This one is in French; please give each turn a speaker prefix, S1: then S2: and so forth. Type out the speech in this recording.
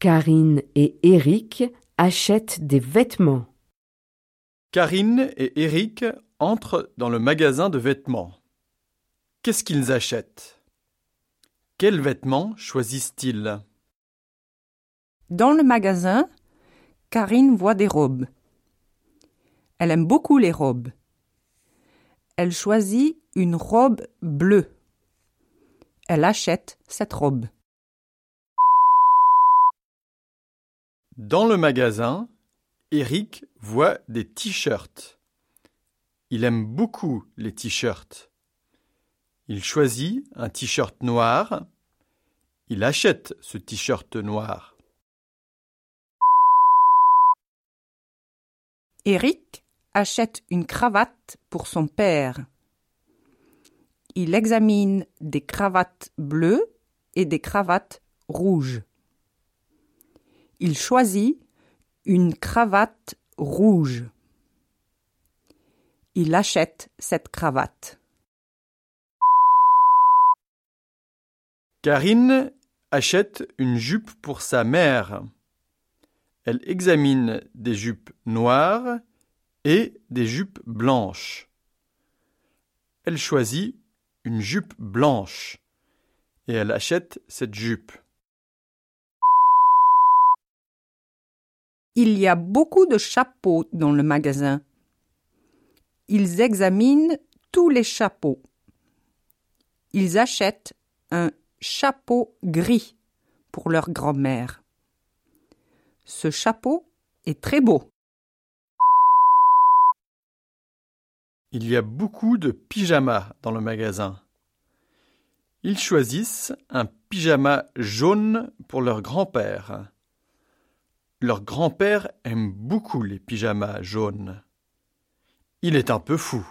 S1: Karine et Eric achètent des vêtements.
S2: Karine et Eric entrent dans le magasin de vêtements. Qu'est-ce qu'ils achètent? Quels vêtements choisissent-ils?
S3: Dans le magasin, Karine voit des robes. Elle aime beaucoup les robes. Elle choisit une robe bleue. Elle achète cette robe.
S2: Dans le magasin, Eric voit des t-shirts. Il aime beaucoup les t-shirts. Il choisit un t-shirt noir. Il achète ce t-shirt noir.
S3: Eric achète une cravate pour son père. Il examine des cravates bleues et des cravates rouges. Il choisit une cravate rouge. Il achète cette cravate.
S2: Karine achète une jupe pour sa mère. Elle examine des jupes noires et des jupes blanches. Elle choisit une jupe blanche et elle achète cette jupe.
S3: Il y a beaucoup de chapeaux dans le magasin. Ils examinent tous les chapeaux. Ils achètent un chapeau gris pour leur grand-mère. Ce chapeau est très beau.
S2: Il y a beaucoup de pyjamas dans le magasin. Ils choisissent un pyjama jaune pour leur grand-père. Leur grand-père aime beaucoup les pyjamas jaunes. Il est un peu fou.